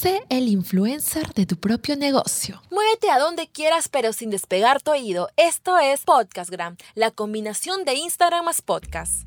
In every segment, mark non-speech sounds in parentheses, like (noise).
Sé el influencer de tu propio negocio. Muévete a donde quieras pero sin despegar tu oído. Esto es Podcastgram, la combinación de Instagram más podcast.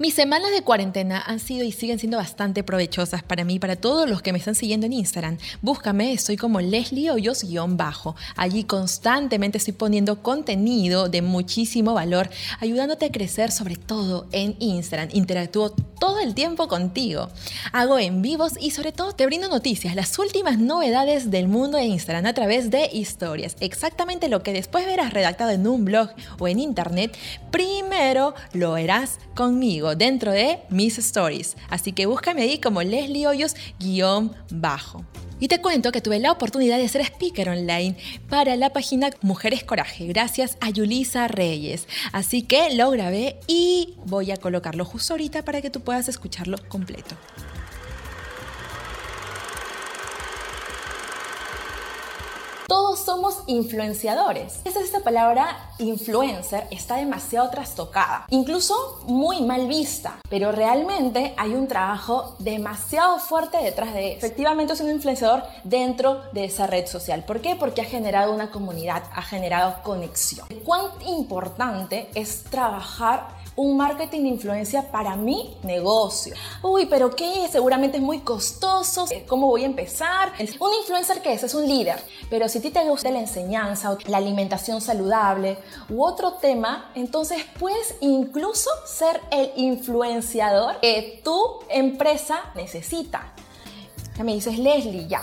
Mis semanas de cuarentena han sido y siguen siendo bastante provechosas para mí y para todos los que me están siguiendo en Instagram. Búscame, soy como Leslie Hoyos-bajo. Allí constantemente estoy poniendo contenido de muchísimo valor, ayudándote a crecer sobre todo en Instagram. Interactúo todo el tiempo contigo. Hago en vivos y sobre todo te brindo noticias, las últimas novedades del mundo de Instagram a través de historias. Exactamente lo que después verás redactado en un blog o en internet, primero lo verás conmigo dentro de mis stories. Así que búscame ahí como Leslie Hoyos guion bajo. Y te cuento que tuve la oportunidad de ser speaker online para la página Mujeres Coraje, gracias a Yulisa Reyes. Así que lo grabé y voy a colocarlo justo ahorita para que tú puedas escucharlo completo. Todos somos influenciadores. Esa esta palabra influencer está demasiado trastocada, incluso muy mal vista, pero realmente hay un trabajo demasiado fuerte detrás de eso. Efectivamente es un influenciador dentro de esa red social. ¿Por qué? Porque ha generado una comunidad, ha generado conexión. ¿Cuán importante es trabajar un marketing de influencia para mi negocio. Uy, pero ¿qué? Seguramente es muy costoso. ¿Cómo voy a empezar? Un influencer que es, es un líder. Pero si a ti te gusta la enseñanza, la alimentación saludable u otro tema, entonces puedes incluso ser el influenciador que tu empresa necesita. Ya me dices, Leslie, ya.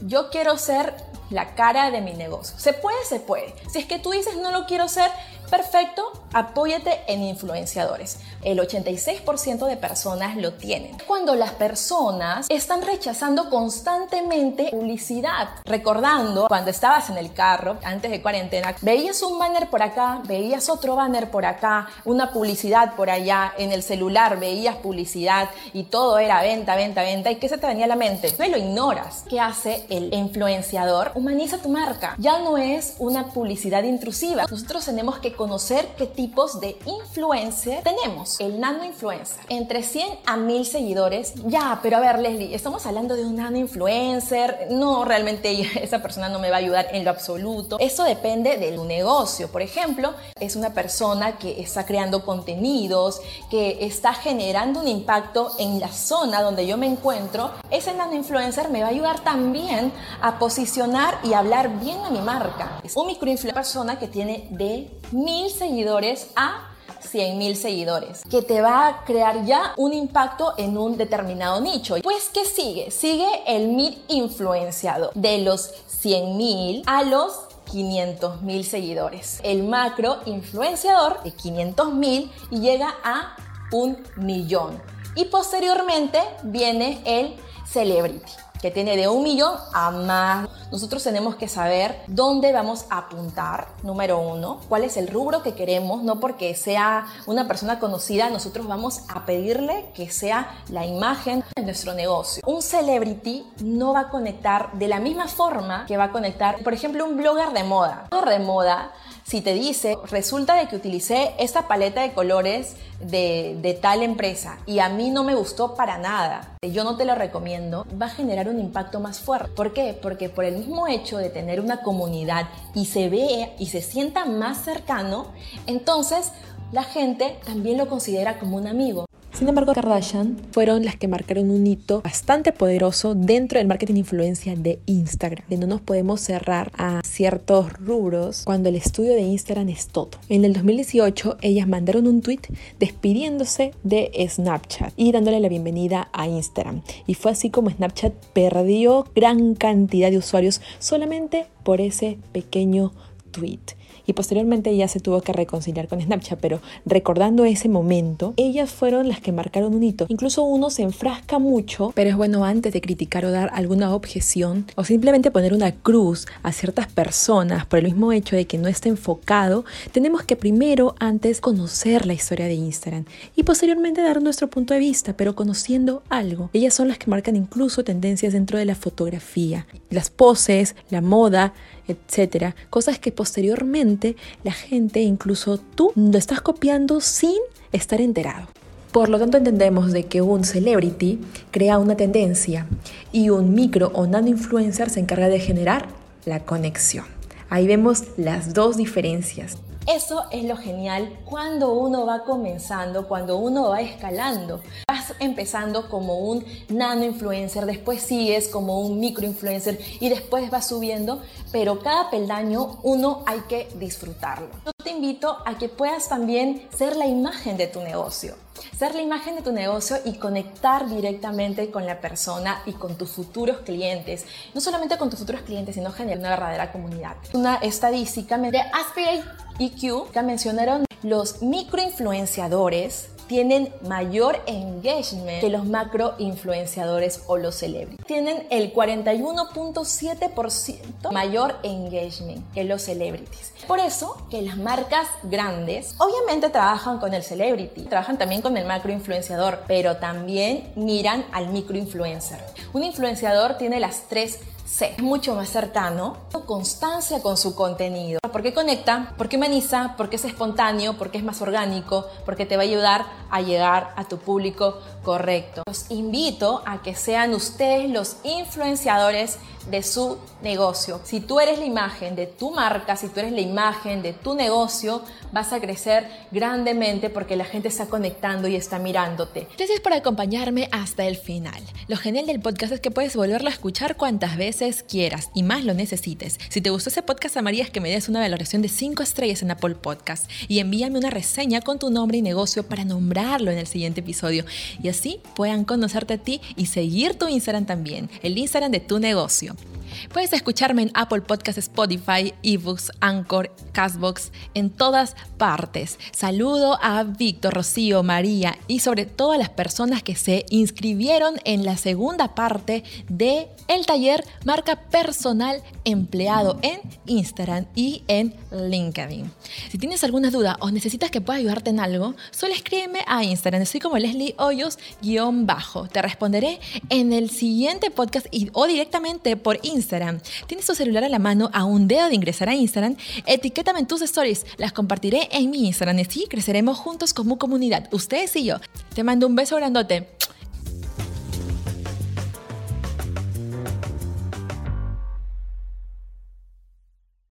Yo quiero ser la cara de mi negocio. ¿Se puede? Se puede. Si es que tú dices no lo quiero ser, perfecto, apóyate en influenciadores. El 86% de personas lo tienen. Cuando las personas están rechazando constantemente publicidad, recordando cuando estabas en el carro antes de cuarentena, veías un banner por acá, veías otro banner por acá, una publicidad por allá, en el celular veías publicidad y todo era venta, venta, venta. ¿Y qué se te venía a la mente? No lo ignoras. ¿Qué hace el influenciador? Humaniza tu marca. Ya no es una publicidad intrusiva. Nosotros tenemos que conocer qué tipos de influencer tenemos. El nano influencer, entre 100 a 1000 seguidores. Ya, pero a ver, Leslie, estamos hablando de un nano influencer. No, realmente (laughs) esa persona no me va a ayudar en lo absoluto. Eso depende de tu negocio. Por ejemplo, es una persona que está creando contenidos, que está generando un impacto en la zona donde yo me encuentro. Ese nano influencer me va a ayudar también a posicionar y hablar bien a mi marca. Es un microinfluencer, persona que tiene de mil seguidores a 100 mil seguidores, que te va a crear ya un impacto en un determinado nicho. Pues, ¿qué sigue? Sigue el mid influenciado de los 100 mil a los 500 mil seguidores. El macro influenciador de 500 mil llega a un millón. Y posteriormente viene el celebrity que tiene de un millón a más. Nosotros tenemos que saber dónde vamos a apuntar, número uno, cuál es el rubro que queremos, no porque sea una persona conocida, nosotros vamos a pedirle que sea la imagen de nuestro negocio. Un celebrity no va a conectar de la misma forma que va a conectar, por ejemplo, un blogger de moda. Un blogger de moda si te dice, resulta de que utilicé esta paleta de colores de, tal empresa y a mí no me gustó para nada, yo no te lo recomiendo, va a generar un impacto más fuerte. ¿Por qué? Porque por el mismo hecho de tener una comunidad y se ve y se sienta más cercano, entonces la gente también lo considera como un amigo. Sin embargo, Kardashian fueron las que marcaron un hito bastante poderoso dentro del marketing influencia de Instagram, de no nos podemos cerrar a ciertos rubros cuando el estudio de Instagram es todo. En el 2018, ellas mandaron un tweet despidiéndose de Snapchat y dándole la bienvenida a Instagram. Y fue así como Snapchat perdió gran cantidad de usuarios solamente por ese pequeño tweet. Y posteriormente ella se tuvo que reconciliar con Snapchat, pero recordando ese momento, ellas fueron las que marcaron un hito. Incluso uno se enfrasca mucho, pero es bueno antes de criticar o dar alguna objeción o simplemente poner una cruz a ciertas personas por el mismo hecho de que no está enfocado, tenemos que primero antes conocer la historia de Instagram y posteriormente dar nuestro punto de vista, pero conociendo algo. Ellas son las que marcan incluso tendencias dentro de la fotografía, las poses, la moda, etcétera, cosas que posteriormente la gente, incluso tú, lo estás copiando sin estar enterado. Por lo tanto, entendemos de que un celebrity crea una tendencia y un micro o nano influencer se encarga de generar la conexión. Ahí vemos las dos diferencias. Eso es lo genial cuando uno va comenzando, cuando uno va escalando. Vas empezando como un nano influencer, después sigues como un micro influencer y después vas subiendo, pero cada peldaño uno hay que disfrutarlo. Te invito a que puedas también ser la imagen de tu negocio ser la imagen de tu negocio y conectar directamente con la persona y con tus futuros clientes. No solamente con tus futuros clientes, sino generar una verdadera comunidad. Una estadística de Aspirate EQ que mencionaron los microinfluenciadores tienen mayor engagement que los macro influenciadores o los celebrities. Tienen el 41.7% mayor engagement que los celebrities. Por eso que las marcas grandes obviamente trabajan con el celebrity, trabajan también con el macro influenciador, pero también miran al micro influencer. Un influenciador tiene las tres C. Mucho más cercano, constancia con su contenido. Porque conecta, porque humaniza, porque es espontáneo, porque es más orgánico, porque te va a ayudar a llegar a tu público correcto. Los invito a que sean ustedes los influenciadores de su negocio. Si tú eres la imagen de tu marca, si tú eres la imagen de tu negocio, vas a crecer grandemente porque la gente está conectando y está mirándote. Gracias por acompañarme hasta el final. Lo genial del podcast es que puedes volverlo a escuchar cuantas veces quieras y más lo necesites. Si te gustó ese podcast, amarías que me des una valoración de 5 estrellas en Apple Podcast y envíame una reseña con tu nombre y negocio para nombrarlo en el siguiente episodio y así puedan conocerte a ti y seguir tu Instagram también, el Instagram de tu negocio. Puedes escucharme en Apple Podcasts, Spotify, eBooks, Anchor, Castbox, en todas partes. Saludo a Víctor, Rocío, María y sobre todo a las personas que se inscribieron en la segunda parte de el taller Marca Personal Empleado en Instagram y en LinkedIn. Si tienes alguna duda o necesitas que pueda ayudarte en algo, solo escríbeme a Instagram. Estoy como Leslie Hoyos-bajo. Te responderé en el siguiente podcast o directamente por Instagram. Tienes tu celular a la mano a un dedo de ingresar a Instagram, etiquétame en tus stories, las compartiré en mi Instagram y así creceremos juntos como comunidad, ustedes y yo. Te mando un beso grandote.